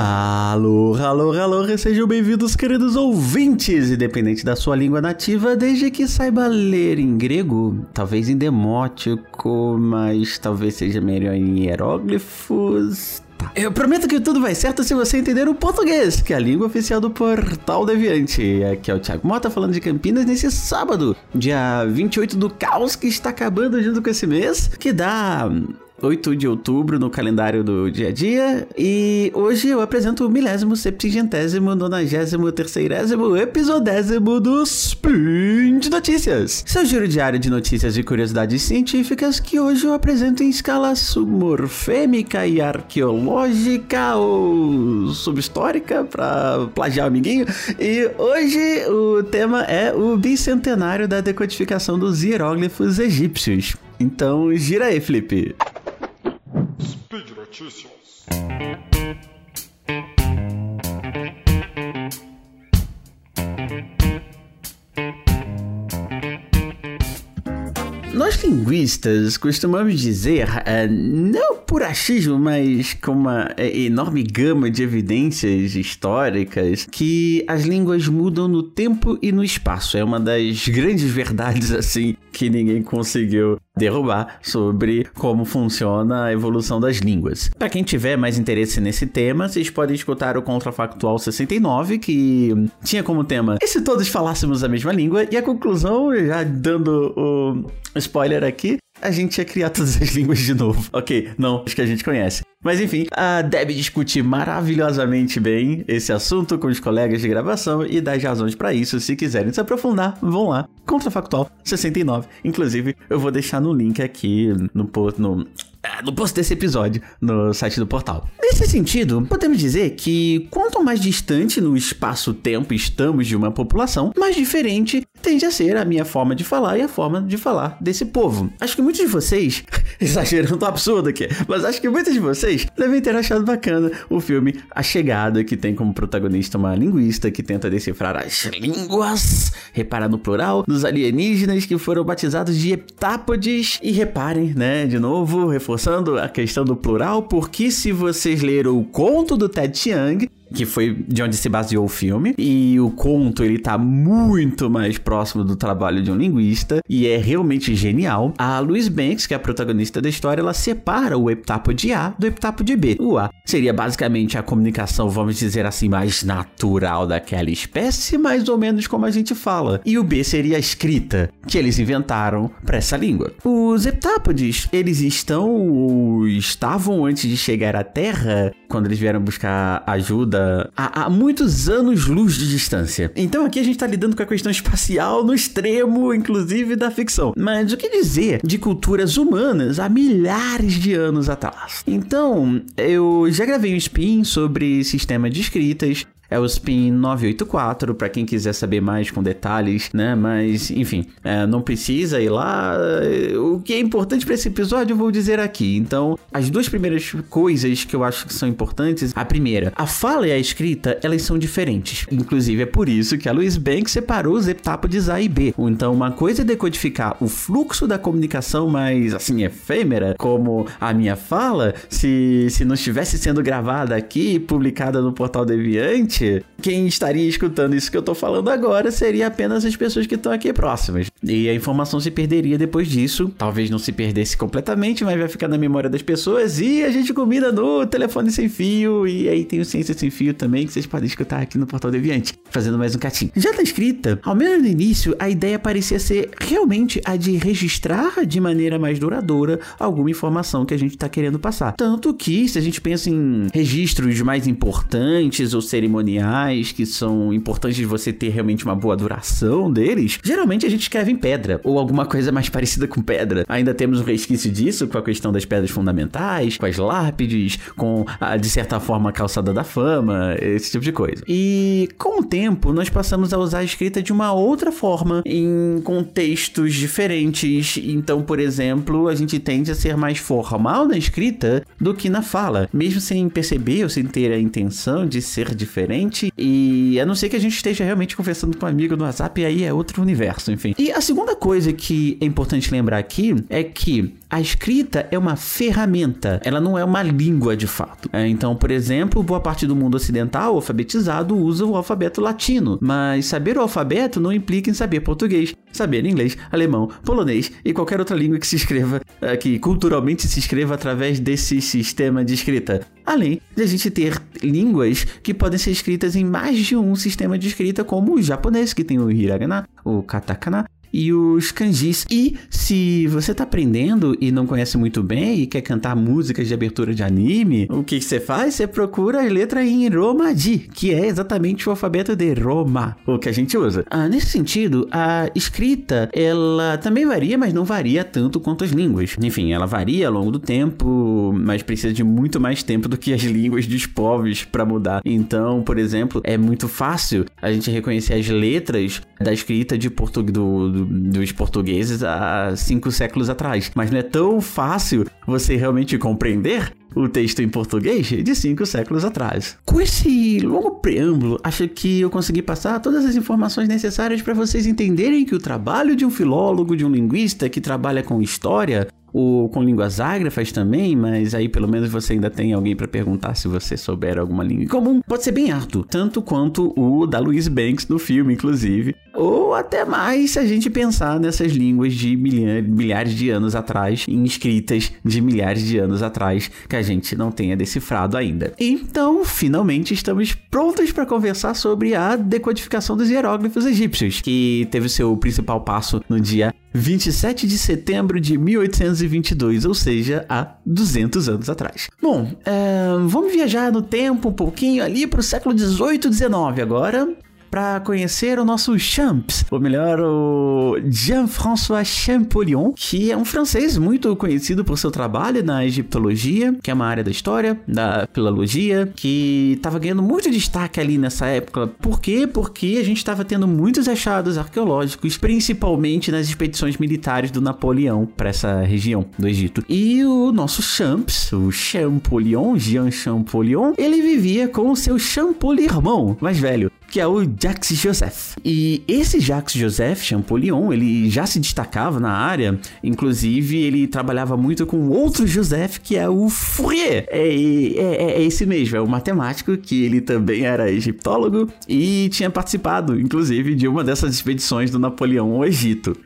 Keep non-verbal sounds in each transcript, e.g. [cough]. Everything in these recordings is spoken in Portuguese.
Alô, alô, alô, sejam bem-vindos, queridos ouvintes, independente da sua língua nativa, desde que saiba ler em grego, talvez em demótico, mas talvez seja melhor em hieróglifos. Tá. Eu prometo que tudo vai certo se você entender o português, que é a língua oficial do Portal Deviante. Aqui é o Thiago Mota falando de Campinas nesse sábado, dia 28 do caos que está acabando junto com esse mês, que dá 8 de outubro no calendário do dia a dia. E hoje eu apresento o milésimo, septigentésimo, nonagésimo, terceirésimo, episodésimo do Spin de Notícias. Seu giro diário de notícias e curiosidades científicas que hoje eu apresento em escala submorfêmica e arqueológica ou subhistórica para plagiar o amiguinho. E hoje o tema é o bicentenário da decodificação dos hieróglifos egípcios. Então gira aí, Felipe. Notícias. Nós linguistas costumamos dizer, uh, não por achismo, mas com uma uh, enorme gama de evidências históricas, que as línguas mudam no tempo e no espaço. É uma das grandes verdades, [laughs] assim, que ninguém conseguiu derrubar sobre como funciona a evolução das línguas. Para quem tiver mais interesse nesse tema, vocês podem escutar o Contrafactual 69, que tinha como tema E se todos falássemos a mesma língua? E a conclusão, já dando o spoiler aqui, a gente ia criar todas as [laughs] línguas de novo. Ok, não, acho que a gente conhece. Mas enfim, a Deb discute maravilhosamente bem esse assunto com os colegas de gravação e dá razões para isso. Se quiserem se aprofundar, vão lá. Contrafactual 69. Inclusive, eu vou deixar no link aqui no, no é, no post desse episódio no site do portal. Nesse sentido, podemos dizer que quanto mais distante no espaço-tempo estamos de uma população, mais diferente tende a ser a minha forma de falar e a forma de falar desse povo. Acho que muitos de vocês, [laughs] exagerando o absurdo aqui, mas acho que muitos de vocês devem ter achado bacana o filme A Chegada, que tem como protagonista uma linguista que tenta decifrar as línguas, reparar no plural, dos alienígenas que foram batizados de heptápodes. E reparem, né, de novo, reforçando a questão do plural, porque se vocês leram o conto do Ted Chiang, que foi de onde se baseou o filme. E o conto, ele tá muito mais próximo do trabalho de um linguista e é realmente genial. A Louise Banks, que é a protagonista da história, ela separa o heptapo de A do heptapo de B. O A seria basicamente a comunicação, vamos dizer assim, mais natural daquela espécie, mais ou menos como a gente fala. E o B seria a escrita, que eles inventaram para essa língua. Os heptápodes, eles estão ou estavam antes de chegar à Terra, quando eles vieram buscar ajuda a, a muitos anos-luz de distância. Então aqui a gente está lidando com a questão espacial no extremo, inclusive, da ficção. Mas o que dizer de culturas humanas há milhares de anos atrás? Então, eu já gravei um spin sobre sistema de escritas, é o Spin 984, para quem quiser saber mais com detalhes, né? Mas, enfim, é, não precisa ir lá. O que é importante para esse episódio eu vou dizer aqui. Então, as duas primeiras coisas que eu acho que são importantes. A primeira, a fala e a escrita, elas são diferentes. Inclusive, é por isso que a Louise Banks separou os etápodes A e B. Então, uma coisa é decodificar o fluxo da comunicação mais, assim, efêmera, como a minha fala, se, se não estivesse sendo gravada aqui e publicada no Portal Deviante, quem estaria escutando isso que eu tô falando agora seria apenas as pessoas que estão aqui próximas. E a informação se perderia depois disso. Talvez não se perdesse completamente, mas vai ficar na memória das pessoas. E a gente combina no telefone sem fio. E aí tem o Ciência Sem Fio também, que vocês podem escutar aqui no Portal Deviante, fazendo mais um catinho. Já na escrita, ao menos no início, a ideia parecia ser realmente a de registrar de maneira mais duradoura alguma informação que a gente está querendo passar. Tanto que, se a gente pensa em registros mais importantes ou cerimoniais, cerimoniais que são importantes de você ter realmente uma boa duração deles, geralmente a gente escreve em pedra ou alguma coisa mais parecida com pedra. Ainda temos um resquício disso com a questão das pedras fundamentais, com as lápides, com a, de certa forma a calçada da fama, esse tipo de coisa. E com o tempo nós passamos a usar a escrita de uma outra forma em contextos diferentes. Então, por exemplo, a gente tende a ser mais formal na escrita do que na fala, mesmo sem perceber ou sem ter a intenção de ser diferente normalmente. E a não ser que a gente esteja realmente conversando com um amigo no WhatsApp, e aí é outro universo, enfim. E a segunda coisa que é importante lembrar aqui é que a escrita é uma ferramenta, ela não é uma língua de fato. É, então, por exemplo, boa parte do mundo ocidental alfabetizado usa o alfabeto latino, mas saber o alfabeto não implica em saber português, saber inglês, alemão, polonês e qualquer outra língua que se escreva, é, que culturalmente se escreva através desse sistema de escrita. Além de a gente ter línguas que podem ser escritas em mais de um sistema de escrita, como o japonês, que tem o hiragana, o katakana e os kanjis. E se você tá aprendendo e não conhece muito bem e quer cantar músicas de abertura de anime, o que você faz? Você procura a letra em Romaji, que é exatamente o alfabeto de Roma, o que a gente usa. Ah, nesse sentido, a escrita, ela também varia, mas não varia tanto quanto as línguas. Enfim, ela varia ao longo do tempo, mas precisa de muito mais tempo do que as línguas dos povos para mudar. Então, por exemplo, é muito fácil a gente reconhecer as letras da escrita de português do, do, dos portugueses há cinco séculos atrás. Mas não é tão fácil você realmente compreender o texto em português de cinco séculos atrás. Com esse longo preâmbulo, acho que eu consegui passar todas as informações necessárias para vocês entenderem que o trabalho de um filólogo, de um linguista que trabalha com história, ou com línguas ágrafas também, mas aí pelo menos você ainda tem alguém para perguntar se você souber alguma língua comum. Pode ser bem árduo, tanto quanto o da Louise Banks no filme, inclusive, ou até mais se a gente pensar nessas línguas de milhares de anos atrás, escritas de milhares de anos atrás, que a gente não tenha decifrado ainda. Então, finalmente estamos prontos para conversar sobre a decodificação dos hieróglifos egípcios, que teve seu principal passo no dia 27 de setembro de 1822, ou seja, há 200 anos atrás. Bom, é, vamos viajar no tempo um pouquinho ali para o século 18 19 agora para conhecer o nosso Champs, ou melhor, o Jean-François Champollion, que é um francês muito conhecido por seu trabalho na egiptologia, que é uma área da história, da filologia, que estava ganhando muito destaque ali nessa época. Por quê? Porque a gente estava tendo muitos achados arqueológicos, principalmente nas expedições militares do Napoleão para essa região do Egito. E o nosso Champs, o Champollion, Jean Champollion, ele vivia com o seu Champollion mais velho, que é o Jacques Joseph. E esse Jacques Joseph Champollion, ele já se destacava na área, inclusive ele trabalhava muito com outro Joseph, que é o Fourier. É, é, é esse mesmo, é o matemático, que ele também era egiptólogo e tinha participado, inclusive, de uma dessas expedições do Napoleão ao Egito.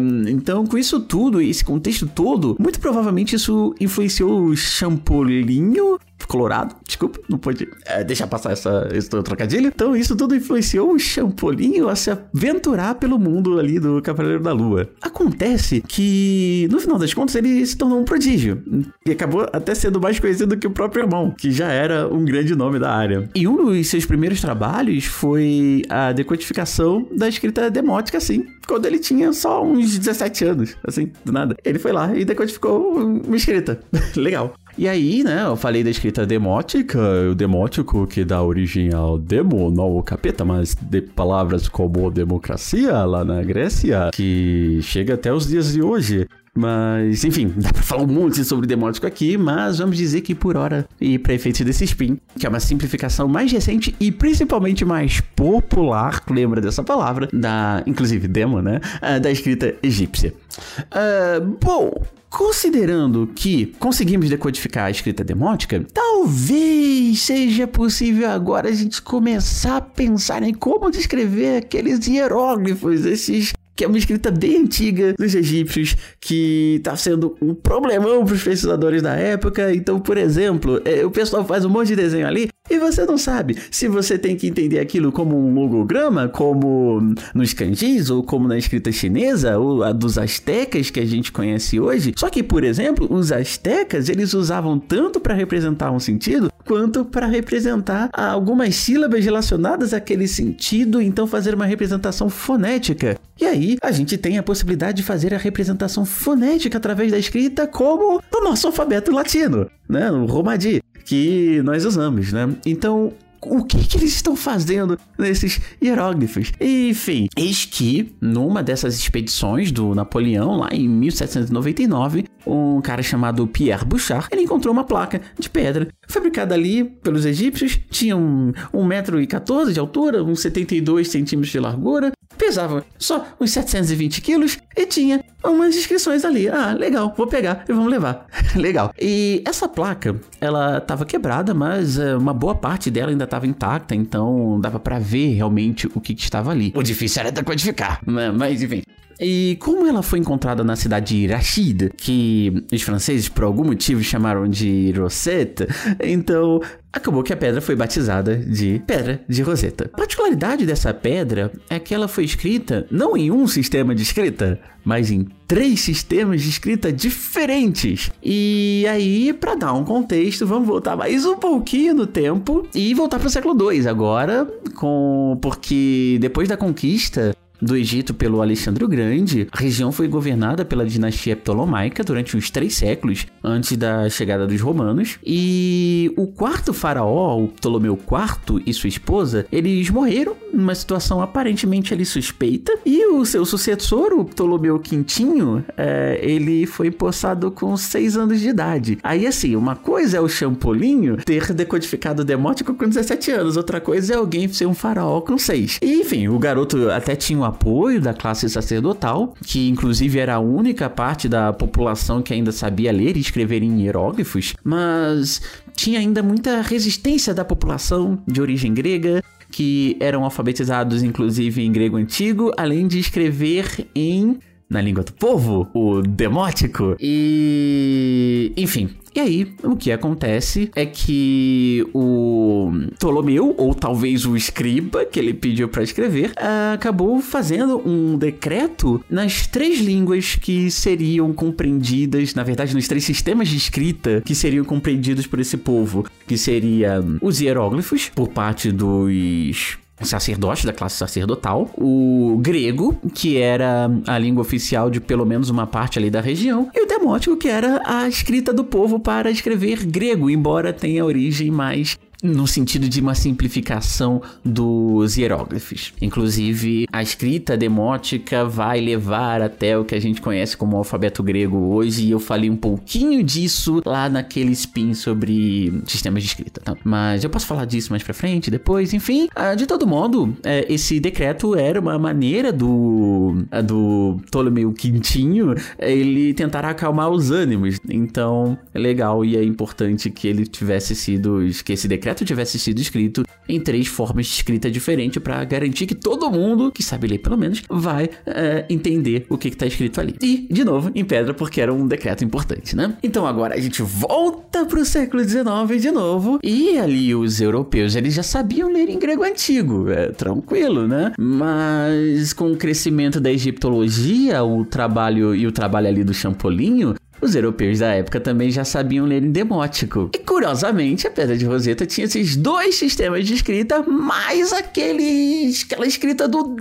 Um, então, com isso tudo, esse contexto todo, muito provavelmente isso influenciou o Champolinho colorado. Desculpa, não pode é, deixar passar essa, esse trocadilho. Então, isso tudo influenciou o Champolinho a se aventurar pelo mundo ali do Cavaleiro da Lua. Acontece que, no final das contas, ele se tornou um prodígio. E acabou até sendo mais conhecido que o próprio irmão, que já era um grande nome da área. E um dos seus primeiros trabalhos foi a decodificação da escrita demótica, assim, quando ele tinha só uns 17 anos, assim, do nada. Ele foi lá e decodificou uma escrita. [laughs] Legal. E aí, né, eu falei da escrita demótica, o demótico que dá origem ao demo, não o capeta, mas de palavras como democracia lá na Grécia, que chega até os dias de hoje. Mas, enfim, [laughs] dá pra falar um monte sobre demótico aqui, mas vamos dizer que por hora, e para efeitos desse spin, que é uma simplificação mais recente e principalmente mais popular, lembra dessa palavra, da, inclusive demo, né, ah, da escrita egípcia. Uh, bom, Considerando que conseguimos decodificar a escrita demótica, talvez seja possível agora a gente começar a pensar em como descrever aqueles hieróglifos, esses que é uma escrita bem antiga dos egípcios, que está sendo um problemão para os pesquisadores da época. Então, por exemplo, é, o pessoal faz um monte de desenho ali e você não sabe se você tem que entender aquilo como um logograma, como nos kanjis, ou como na escrita chinesa, ou a dos astecas que a gente conhece hoje. Só que, por exemplo, os astecas, eles usavam tanto para representar um sentido, quanto para representar algumas sílabas relacionadas àquele sentido, então fazer uma representação fonética. E aí a gente tem a possibilidade de fazer a representação fonética através da escrita, como no nosso alfabeto latino, né, o Romadi, que nós usamos, né? Então, o que, que eles estão fazendo nesses hieróglifos. Enfim, eis que numa dessas expedições do Napoleão, lá em 1799, um cara chamado Pierre Bouchard, ele encontrou uma placa de pedra fabricada ali pelos egípcios, tinha um, 1,14m de altura, uns 72 centímetros de largura, pesava só uns 720 quilos e tinha umas inscrições ali. Ah, legal, vou pegar e vamos levar. [laughs] legal. E essa placa, ela estava quebrada, mas uh, uma boa parte dela ainda estava intacta, então dava para ver realmente o que, que, estava ali. O difícil era decodificar, mas enfim. E como ela foi encontrada na cidade de Rachid, que os franceses por algum motivo chamaram de Rosetta, então acabou que a pedra foi batizada de Pedra de Roseta. A particularidade dessa pedra é que ela foi escrita não em um sistema de escrita, mas em três sistemas de escrita diferentes. E aí, para dar um contexto, vamos voltar mais um pouquinho no tempo e voltar para o século II agora, com porque depois da conquista do Egito pelo Alexandre o Grande, a região foi governada pela dinastia Ptolomaica durante uns três séculos antes da chegada dos romanos. E o quarto faraó, o Ptolomeu IV e sua esposa, eles morreram numa situação aparentemente ali suspeita. E o seu sucessor, o Ptolomeu Quintinho, é, ele foi empossado com seis anos de idade. Aí assim, uma coisa é o Champolinho ter decodificado o Demótico com 17 anos, outra coisa é alguém ser um faraó com seis. E enfim, o garoto até tinha um apoio da classe sacerdotal, que inclusive era a única parte da população que ainda sabia ler e escrever em hieróglifos, mas tinha ainda muita resistência da população de origem grega, que eram alfabetizados inclusive em grego antigo, além de escrever em na língua do povo, o demótico. E, enfim, e aí, o que acontece é que o Ptolomeu, ou talvez o escriba que ele pediu para escrever, acabou fazendo um decreto nas três línguas que seriam compreendidas, na verdade, nos três sistemas de escrita que seriam compreendidos por esse povo, que seria os hieróglifos por parte dos sacerdote da classe sacerdotal, o grego, que era a língua oficial de pelo menos uma parte ali da região, e o demótico, que era a escrita do povo para escrever grego, embora tenha origem mais no sentido de uma simplificação dos hieróglifos. Inclusive, a escrita demótica vai levar até o que a gente conhece como alfabeto grego hoje, e eu falei um pouquinho disso lá naquele spin sobre sistemas de escrita, tá? Mas eu posso falar disso mais pra frente, depois, enfim. Ah, de todo modo, é, esse decreto era uma maneira do, do Ptolomeu Quintinho ele tentar acalmar os ânimos. Então, é legal e é importante que ele tivesse sido, que esse decreto decreto tivesse sido escrito em três formas de escrita diferentes para garantir que todo mundo, que sabe ler pelo menos, vai é, entender o que está escrito ali. E, de novo, em pedra, porque era um decreto importante, né? Então agora a gente volta para o século XIX de novo, e ali os europeus eles já sabiam ler em grego antigo, é tranquilo, né? Mas com o crescimento da egiptologia, o trabalho e o trabalho ali do Champolinho, os europeus da época também já sabiam ler em demótico. E curiosamente, a Pedra de Roseta tinha esses dois sistemas de escrita, mais aquele, aquela escrita do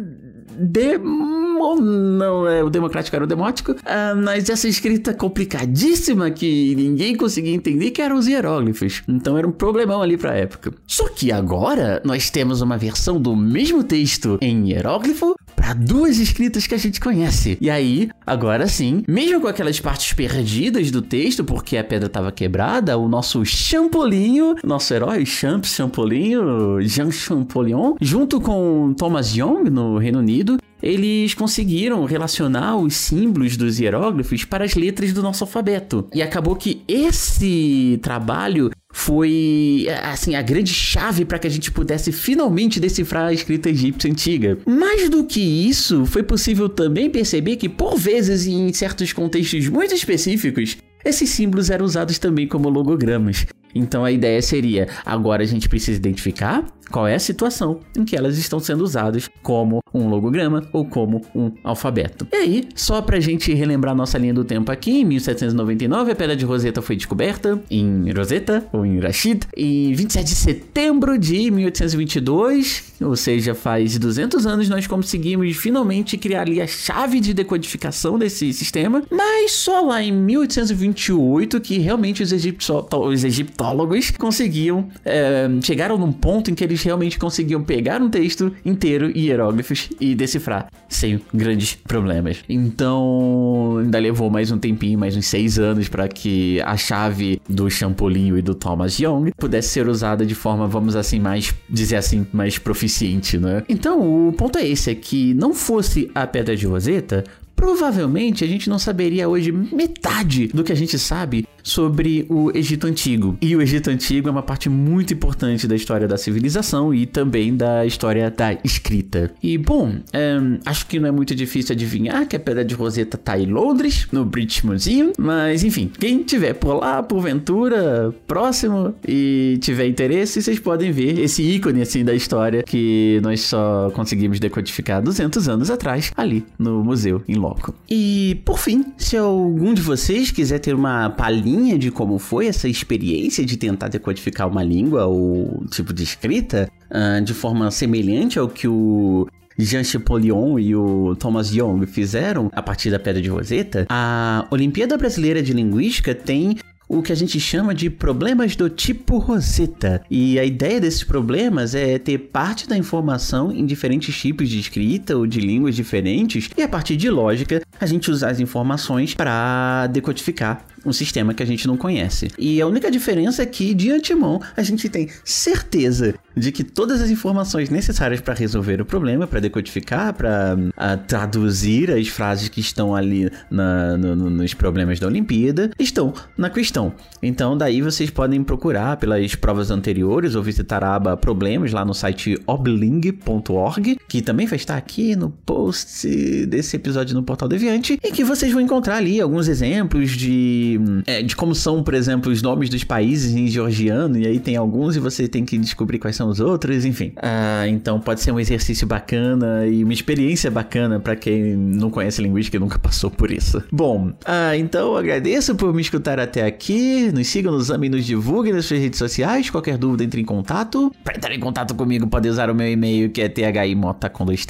demo, não é o democrático era o demótico, ah, mas essa escrita complicadíssima que ninguém conseguia entender que eram os hieróglifos. Então era um problemão ali para a época. Só que agora nós temos uma versão do mesmo texto em hieróglifo duas escritas que a gente conhece. E aí, agora sim, mesmo com aquelas partes perdidas do texto, porque a pedra estava quebrada, o nosso Champolinho, nosso herói Champ Champolinho, Jean Champollion, junto com Thomas Young no Reino Unido, eles conseguiram relacionar os símbolos dos hieróglifos para as letras do nosso alfabeto. E acabou que esse trabalho foi assim a grande chave para que a gente pudesse finalmente decifrar a escrita egípcia antiga. Mais do que isso, foi possível também perceber que por vezes e em certos contextos muito específicos, esses símbolos eram usados também como logogramas. Então a ideia seria: agora a gente precisa identificar qual é a situação em que elas estão sendo usadas como um logograma ou como um alfabeto. E aí, só pra gente relembrar nossa linha do tempo aqui, em 1799 a Pedra de Roseta foi descoberta em Roseta ou em Rashid em 27 de setembro de 1822, ou seja, faz 200 anos nós conseguimos finalmente criar ali a chave de decodificação desse sistema, mas só lá em 1828 que realmente os egípcios, os egípcios ornitólogos conseguiam. É, chegaram num ponto em que eles realmente conseguiam pegar um texto inteiro e hieróglifos e decifrar sem grandes problemas. Então, ainda levou mais um tempinho, mais uns seis anos, para que a chave do Chapolin e do Thomas Young pudesse ser usada de forma, vamos assim, mais dizer assim, mais proficiente, né? Então, o ponto é esse: é que não fosse a Pedra de Roseta, provavelmente a gente não saberia hoje metade do que a gente sabe sobre o Egito Antigo. E o Egito Antigo é uma parte muito importante da história da civilização e também da história da escrita. E bom, é, acho que não é muito difícil adivinhar que a Pedra de Roseta tá em Londres, no British Museum, mas enfim, quem tiver por lá, porventura, próximo e tiver interesse, vocês podem ver esse ícone assim da história que nós só conseguimos decodificar 200 anos atrás ali no museu em Londres. E, por fim, se algum de vocês quiser ter uma palhinha de como foi essa experiência de tentar decodificar uma língua ou tipo de escrita uh, de forma semelhante ao que o Jean Chapolion e o Thomas Young fizeram a partir da Pedra de Roseta, a Olimpíada Brasileira de Linguística tem o que a gente chama de problemas do tipo Rosetta. E a ideia desses problemas é ter parte da informação em diferentes tipos de escrita ou de línguas diferentes e a partir de lógica a gente usar as informações para decodificar um sistema que a gente não conhece. E a única diferença é que, de antemão, a gente tem certeza de que todas as informações necessárias para resolver o problema, para decodificar, para uh, traduzir as frases que estão ali na, no, nos problemas da Olimpíada, estão na questão. Então, daí vocês podem procurar pelas provas anteriores ou visitar a aba Problemas lá no site obling.org, que também vai estar aqui no post desse episódio no Portal Deviante, e que vocês vão encontrar ali alguns exemplos de é, de como são, por exemplo, os nomes dos países em georgiano, e aí tem alguns e você tem que descobrir quais são os outros, enfim. Ah, então pode ser um exercício bacana e uma experiência bacana para quem não conhece linguística e nunca passou por isso. Bom, ah, então agradeço por me escutar até aqui. Nos sigam, nos amem, nos divulguem nas suas redes sociais. Qualquer dúvida, entre em contato. Para entrar em contato comigo, pode usar o meu e-mail que é thimota com dois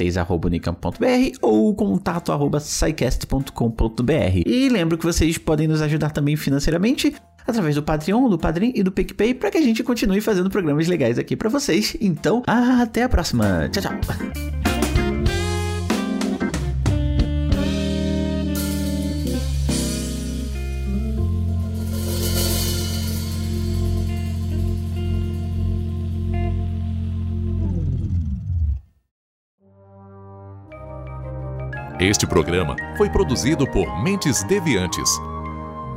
ou contato arroba E lembro que vocês podem nos ajudar também financeiramente através do Patreon, do Padrim e do PicPay para que a gente continue fazendo programas legais aqui para vocês. Então, até a próxima. Tchau, tchau. Este programa foi produzido por Mentes Deviantes